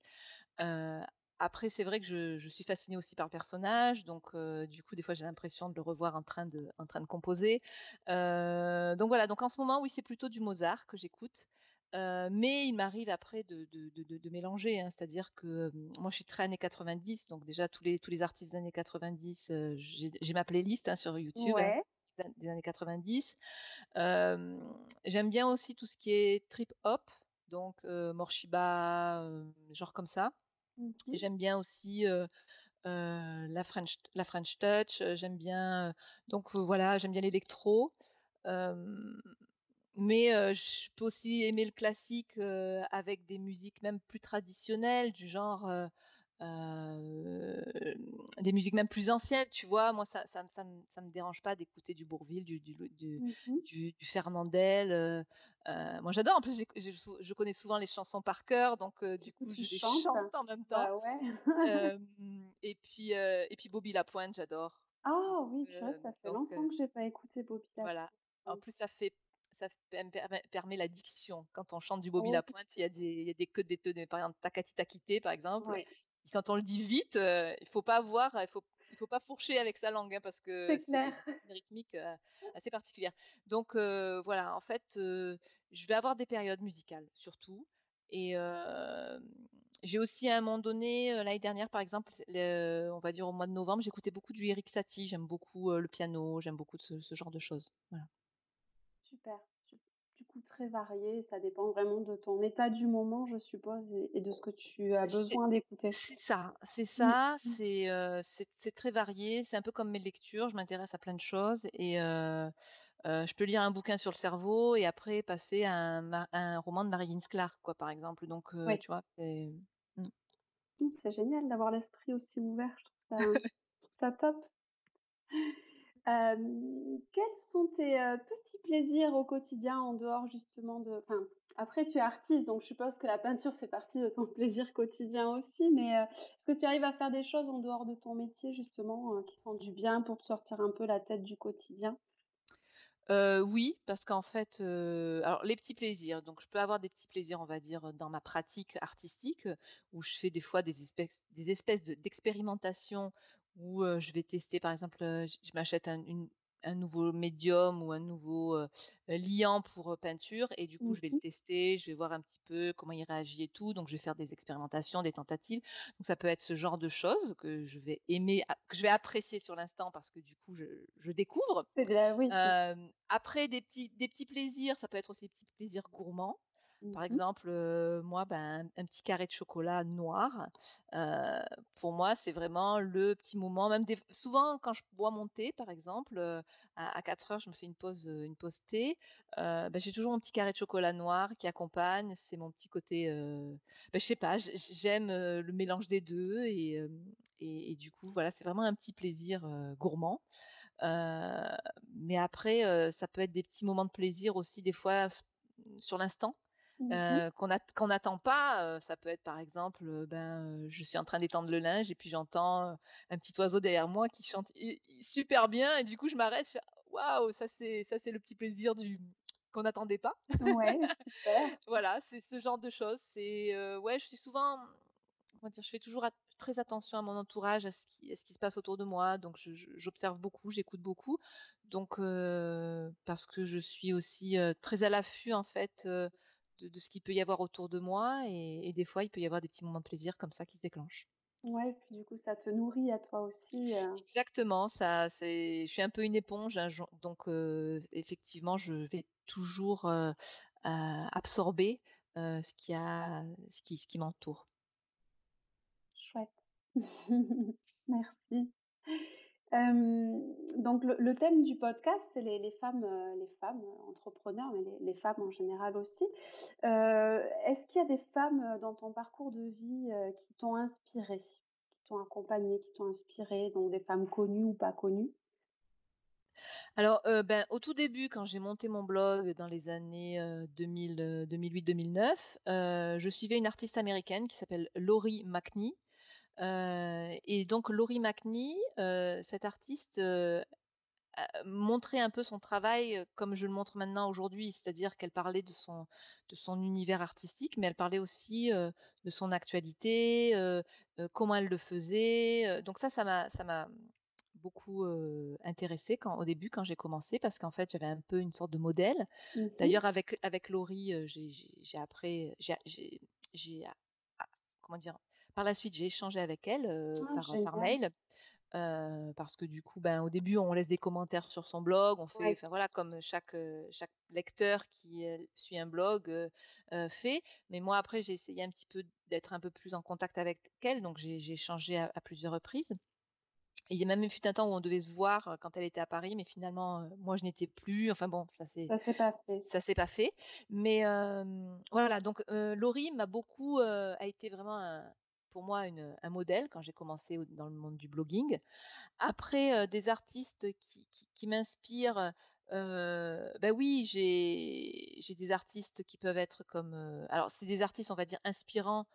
Speaker 2: Après c'est vrai que je je suis fascinée aussi par le personnage donc du coup, des fois, j'ai l'impression de le revoir en train de en train de composer. Donc voilà, donc en ce moment, oui, c'est plutôt du Mozart que j'écoute, mais il m'arrive après de de de de de mélanger, hein. C'est-à-dire que, hem, moi, je suis très années 90, donc déjà tous les tous les artistes des années 90, heu, j'ai ma playlist, hein, sur YouTube, hein,
Speaker 1: Ouais.
Speaker 2: des an des années 90. Hem, j'aime bien aussi tout ce qui est trip hop, donc heu, genre comme ça
Speaker 1: Mmh
Speaker 2: et j'aime bien aussi, la French la French touch, j'aime bien, donc voilà, j'aime bien l'électro. Mais je peux aussi aimer le classique, avec des musiques même plus traditionnelles du genre, des musiques même plus anciennes, tu vois? Moi, ça ça me ça ça me dérange pas d'écouter du Bourvil, du du
Speaker 1: Mmh mh.
Speaker 2: du du Fernandel, heu heu, moi j'adore. En plus, je je connais souvent les chansons par cœur, donc
Speaker 1: Du coup,
Speaker 2: je les chante en même temps.
Speaker 1: Bah ouais.
Speaker 2: Et puis, et puis Bobby Lapointe, j'adore.
Speaker 1: Ah oui, purée,
Speaker 2: heu
Speaker 1: ça fait
Speaker 2: donc
Speaker 1: longtemps que j'ai pas écouté Bobby
Speaker 2: voilà. En
Speaker 1: Lapointe.
Speaker 2: plus, ça fait ça permet permet la diction. Quand on chante du Bobby
Speaker 1: OK.
Speaker 2: Lapointe, il y a des il y a des queues des tenue par exemple, Takati Takité, par exemple,
Speaker 1: Ouais,
Speaker 2: et quand on le dit vite, heu, il faut pas avoir il faut il faut pas fourcher avec sa langue, hein, parce que
Speaker 1: c'est
Speaker 2: une rythmique, heu, assez particulière. Donc heu, voilà, en fait, je vais avoir des périodes musicales, surtout et j'ai aussi à un moment donné, l'année dernière, par exemple, le on va dire au mois de novembre, j'écoutais beaucoup du Erik Satie. J'aime beaucoup, le piano, j'aime beaucoup ce ce genre de choses. Voilà.
Speaker 1: Super. Très varié, ça dépend vraiment de ton état du moment, je suppose et de ce que tu as besoin d'écouter.
Speaker 2: c'est ça, c'est
Speaker 1: Mmh
Speaker 2: ça,
Speaker 1: mh.
Speaker 2: c'est, heu, c'est très varié, c'est un peu comme mes lectures, je m'intéresse à plein de choses et heu heu, je peux lire un bouquin sur le cerveau et après passer à un ma à un roman de Marie-Line Sklar, quoi, par exemple, donc tu vois? C'est mmh.
Speaker 1: Mmh, c'est génial d'avoir l'esprit aussi ouvert, je trouve ça je trouve ça top. Quels sont tes, petits plaisirs au quotidien en dehors justement de enfin, après tu es artiste, donc je suppose que la peinture fait partie de ton plaisir quotidien aussi, mais, heu, est-ce que tu arrives à faire des choses en dehors de ton métier justement, heu, qui font du bien pour te sortir un peu la tête du quotidien?
Speaker 2: Heu, oui, parce qu'en fait, alors les petits plaisirs, donc je peux avoir des petits plaisirs, on va dire, dans ma pratique artistique, où je fais des fois des espèces des espèces de d'expérimentations où, je vais tester par exemple, je m'achète un une un nouveau médium ou un nouveau, liant pour, peinture et du coup
Speaker 1: Mmh
Speaker 2: je vais le
Speaker 1: mh.
Speaker 2: tester, je vais voir un petit peu comment il réagit et tout, donc je vais faire des expérimentations, des tentatives. Donc ça peut être ce genre de choses que je vais aimer que je vais apprécier sur l'instant parce que du coup je je découvre.
Speaker 1: C'est oui,
Speaker 2: après des petits des petits plaisirs, ça peut être aussi des petits plaisirs gourmands.
Speaker 1: Mmh
Speaker 2: Par
Speaker 1: mh.
Speaker 2: exemple, moi, ben, un petit carré de chocolat noir, pour moi, c'est vraiment le petit moment, même des souvent quand je bois mon thé, par exemple, à à 4:00, je me fais une pause, une pause thé, bah, j'ai toujours mon petit carré de chocolat noir qui accompagne. C'est mon petit côté, bah, je sais pas, j'aime, le mélange des 2 et et et du coup, voilà, c'est vraiment un petit plaisir, gourmand. Mais après, ça peut être des petits moments de plaisir aussi des fois sur l'instant. Heu, qu'on n'attend pas, ça peut être par exemple, ben, je suis en train d'étendre le linge et puis j'entends, un petit oiseau derrière moi qui chante super bien et du coup je m'arrête, je fais: «Waouh, ça c'est ça c'est le petit plaisir du qu'on n'attendait pas».
Speaker 1: Ouais, super.
Speaker 2: Voilà, c'est ce genre de choses. C'est, ouais, je suis souvent, comment dire? Je fais toujours at très attention à mon entourage, à ce qui à ce qui se passe autour de moi, donc j'observe beaucoup, j'écoute beaucoup, donc parce que je suis aussi, très à l'affût en fait, de de ce qu'il peut y avoir autour de moi et et des fois il peut y avoir des petits moments de plaisir comme ça qui se déclenchent.
Speaker 1: Ouais, puis du coup, ça te nourrit à toi aussi, heu
Speaker 2: Exactement, ça c'est je suis un peu une éponge, hein, donc effectivement je vais toujours, absorber, ce qui a ce qui ce qui m'entoure.
Speaker 1: chouette. Merci. Donc le thème du podcast, c'est les femmes, les femmes, heu, entrepreneurs, mais les femmes en général aussi. Heu, est-ce qu'il y a des femmes, dans ton parcours de vie, qui t'ont inspirée, qui t'ont accompagnée, qui t'ont inspirée, donc des femmes connues ou pas connues?
Speaker 2: Alors, ben, au tout début, quand j'ai monté mon blog dans les années, heu, 2000, heu, 2008-2009, heu, je suivais une artiste américaine qui s'appelle Laurie McNee, et donc Laurie McNee, cette artiste, montrait un peu son travail, comme je le montre maintenant aujourd'hui. C'est-à-dire qu'elle parlait de son de son univers artistique, mais elle parlait aussi, de son actualité, comment elle le faisait, donc ça, ça m'a ça m'a beaucoup, intéressée quand au début quand j'ai commencé parce qu'en fait, j'avais un peu une sorte de modèle.
Speaker 1: Mmh
Speaker 2: D'ailleurs avec avec Laurie, j'ai j'ai j'ai comment dire? Par la suite, j'ai échangé avec elle,
Speaker 1: Ah
Speaker 2: par, mail, parce que du coup, ben, au début, on laisse des commentaires sur son blog, on fait
Speaker 1: Ouais.
Speaker 2: enfin voilà, comme chaque, chaque lecteur qui, suit un blog, fait. Mais moi après, j'ai essayé un petit peu d'être un peu plus en contact avec elle, donc j'ai échangé à à plusieurs reprises. Et il y a même eu un temps où on devait se voir, quand elle était à Paris, mais finalement, moi je n'étais plus, enfin bon, ça s'est
Speaker 1: Ça s'est pas fait.
Speaker 2: ça s'est pas fait. Mais voilà donc heu, Laurie m'a beaucoup, a été vraiment un pour moi une, un modèle quand j'ai commencé dans le monde du blogging. Après, des artistes qui qui qui m'inspirent, bah, oui, j'ai des artistes qui peuvent être comme, alors c'est des artistes, on va dire, inspirants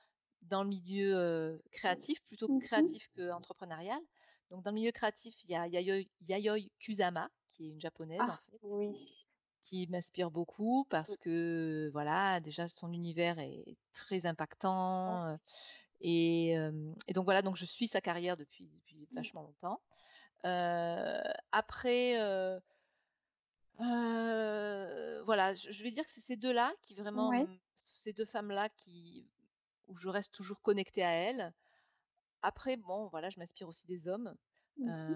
Speaker 2: dans le milieu, heu, créatif, plutôt
Speaker 1: Mmh mh.
Speaker 2: créatif qu'entrepreneurial. Donc dans le milieu créatif, il y a Yayoi Yayoi Kusama, qui est une japonaise, en
Speaker 1: Ah
Speaker 2: fait,
Speaker 1: oui.
Speaker 2: qui m'inspire beaucoup
Speaker 1: Mmh.
Speaker 2: parce que, voilà, déjà son univers est très impactant, et donc voilà, donc je suis sa carrière depuis depuis
Speaker 1: Mmh.
Speaker 2: vachement longtemps. Après, voilà, je je vais dire que c'est ces 2 là qui vraiment,
Speaker 1: Ouais.
Speaker 2: ces 2 femmes-là qui où je reste toujours connectée à elles. Après bon, voilà, je m'inspire aussi des hommes,
Speaker 1: Mmh mh.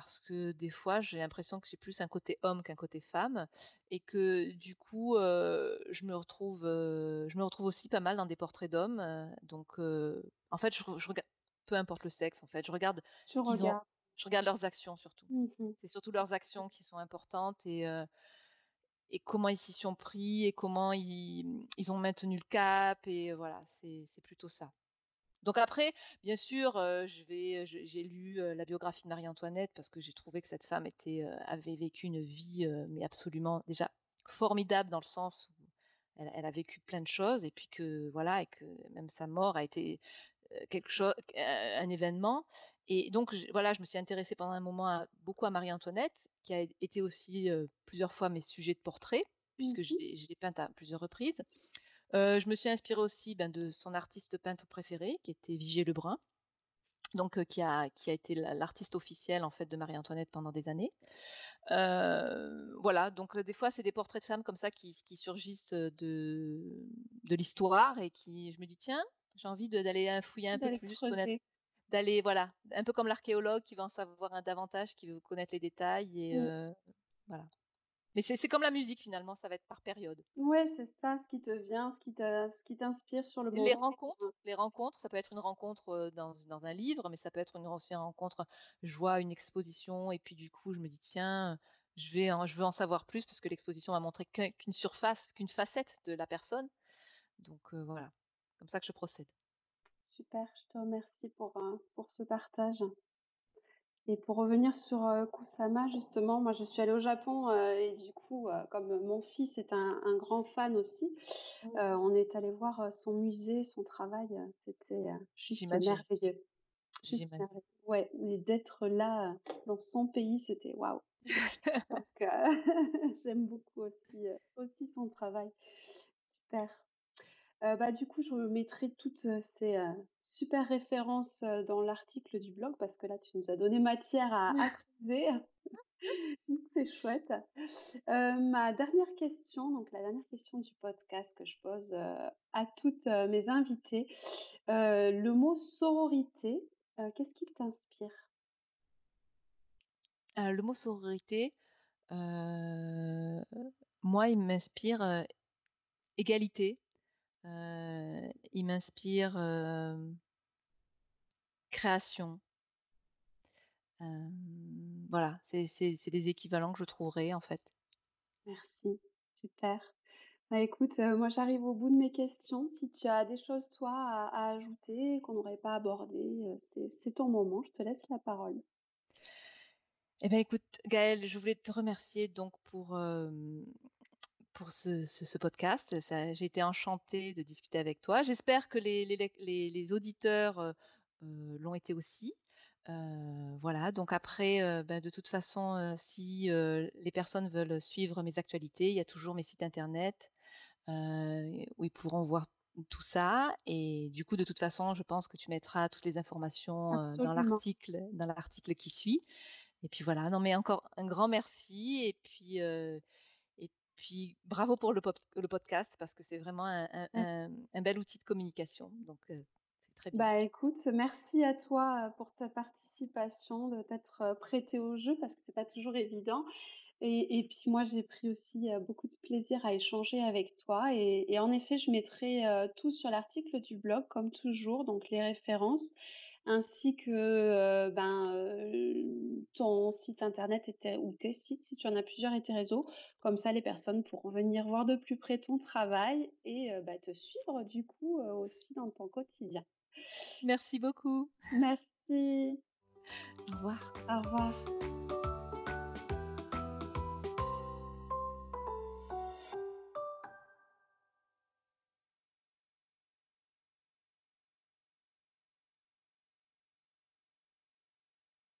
Speaker 2: Parce que des fois, j'ai l'impression que j'ai plus un côté homme qu'un côté femme et que du coup, je me retrouve, je me retrouve aussi pas mal dans des portraits d'hommes, donc en fait, je re je regarde peu importe le sexe, en fait, je regarde
Speaker 1: Tu
Speaker 2: ce qu'ils ont je regarde leurs actions surtout.
Speaker 1: Mmh mh.
Speaker 2: C'est surtout leurs actions qui sont importantes et comment ils s'y sont pris et comment ils, ils ont maintenu le cap et voilà, c'est plutôt ça. Donc après, bien sûr, je vais, je j'ai lu, heu, la biographie de Marie-Antoinette parce que j'ai trouvé que cette femme était, heu, avait vécu une vie, mais absolument déjà formidable dans le sens où elle elle a vécu plein de choses et puis que voilà et que même sa mort a été, quelque chose, un événement et donc j voilà, je me suis intéressée pendant un moment à beaucoup à Marie-Antoinette qui a été aussi, plusieurs fois mes sujets de portrait puisque je
Speaker 1: mh.
Speaker 2: l'ai je l'ai peinte à plusieurs reprises. Je me suis inspirée aussi, ben, de son artiste peintre préféré qui était Vigée Lebrun, donc qui a qui a été l'a l'artiste officiel, en fait, de Marie-Antoinette pendant des années. Voilà, donc des fois, c'est des portraits de femmes comme ça qui qui surgissent, de de l'histoire et qui je me dis: «Tiens, j'ai envie d'aller, fouiller un peu plus, connaître»
Speaker 1: creuser.
Speaker 2: d'aller voilà, un peu comme l'archéologue qui va en savoir un davantage, qui veut connaître les détails et
Speaker 1: Mmh.
Speaker 2: voilà. Mais c'est comme la musique finalement, ça va être par période.
Speaker 1: Ouais, c'est ça, ce qui te vient, ce qui t'inspire sur le
Speaker 2: Les
Speaker 1: moment.
Speaker 2: rencontres les rencontres, ça peut être une rencontre, heu, dans dans un livre, mais ça peut être une aussi une rencontre, je vois une exposition et puis du coup je me dis: «Tiens, je vais en je veux en savoir plus parce que l'exposition m'a montré qu'un qu'une surface, qu'une facette de la personne». Donc heu, voilà, comme ça que je procède.
Speaker 1: Super, je te remercie pour, heu, pour ce partage. Et pour revenir sur, heu, Kusama justement, moi je suis allée au Japon, heu et du coup, heu, comme mon fils est un un grand fan aussi,
Speaker 2: Mmh.
Speaker 1: on est allé voir, son musée, son travail, c'était, juste merveilleux. Juste merveilleux. Ouais, et d'être là, dans son pays, c'était waouh! Donc j'aime beaucoup aussi, aussi son travail. Super. Bah, du coup, je mettrai toutes, ces, super références, dans l'article du blog parce que là, tu nous as donné matière à à creuser. C'est chouette. Ma dernière question, donc la dernière question du podcast que je pose, à toutes, mes invitées, le mot sororité, qu'est-ce qu'il t'inspire?
Speaker 2: Le mot sororité, moi, il m'inspire, égalité, il m'inspire, hem création. Voilà, c'est les équivalents que je trouverais, en fait.
Speaker 1: Merci, super. Bah, écoute, heu, moi j'arrive au bout de mes questions. Si tu as des choses toi à à ajouter qu'on n'aurait pas abordées, heu, c'est ton moment, je te laisse la parole.
Speaker 2: Eh ben, écoute, Gaëlle, je voulais te remercier donc pour, pour ce ce ce podcast. J'ai été enchantée de discuter avec toi. J'espère que les les lec les les auditeurs, heu heu, l'ont été aussi. Heu, voilà, donc après, bah, de toute façon, si, les personnes veulent suivre mes actualités, il y a toujours mes sites internet, où ils pourront voir tout ça et du coup, de toute façon, je pense que tu mettras toutes les informations, dans l'article dans l'article qui suit et puis voilà, non mais encore un grand merci et puis, puis bravo pour le pop le podcast parce que c'est vraiment un un un
Speaker 1: Merci.
Speaker 2: un bel outil de communication donc c'est très bien.
Speaker 1: Bah, écoute, merci à toi, pour ta participation, de t'être, heu, prêtée au jeu parce que c'est pas toujours évident et et puis moi, j'ai pris aussi, beaucoup de plaisir à échanger avec toi et et en effet, je mettrai, tout sur l'article du blog comme toujours, donc les références ainsi que, ben, ton site internet et tes ou tes sites, si tu en as plusieurs et tes réseaux. Comme ça, les personnes pourront venir voir de plus près ton travail et bah, te suivre du coup, aussi dans ton quotidien.
Speaker 2: Merci beaucoup.
Speaker 1: Merci.
Speaker 2: Au revoir.
Speaker 1: Au revoir.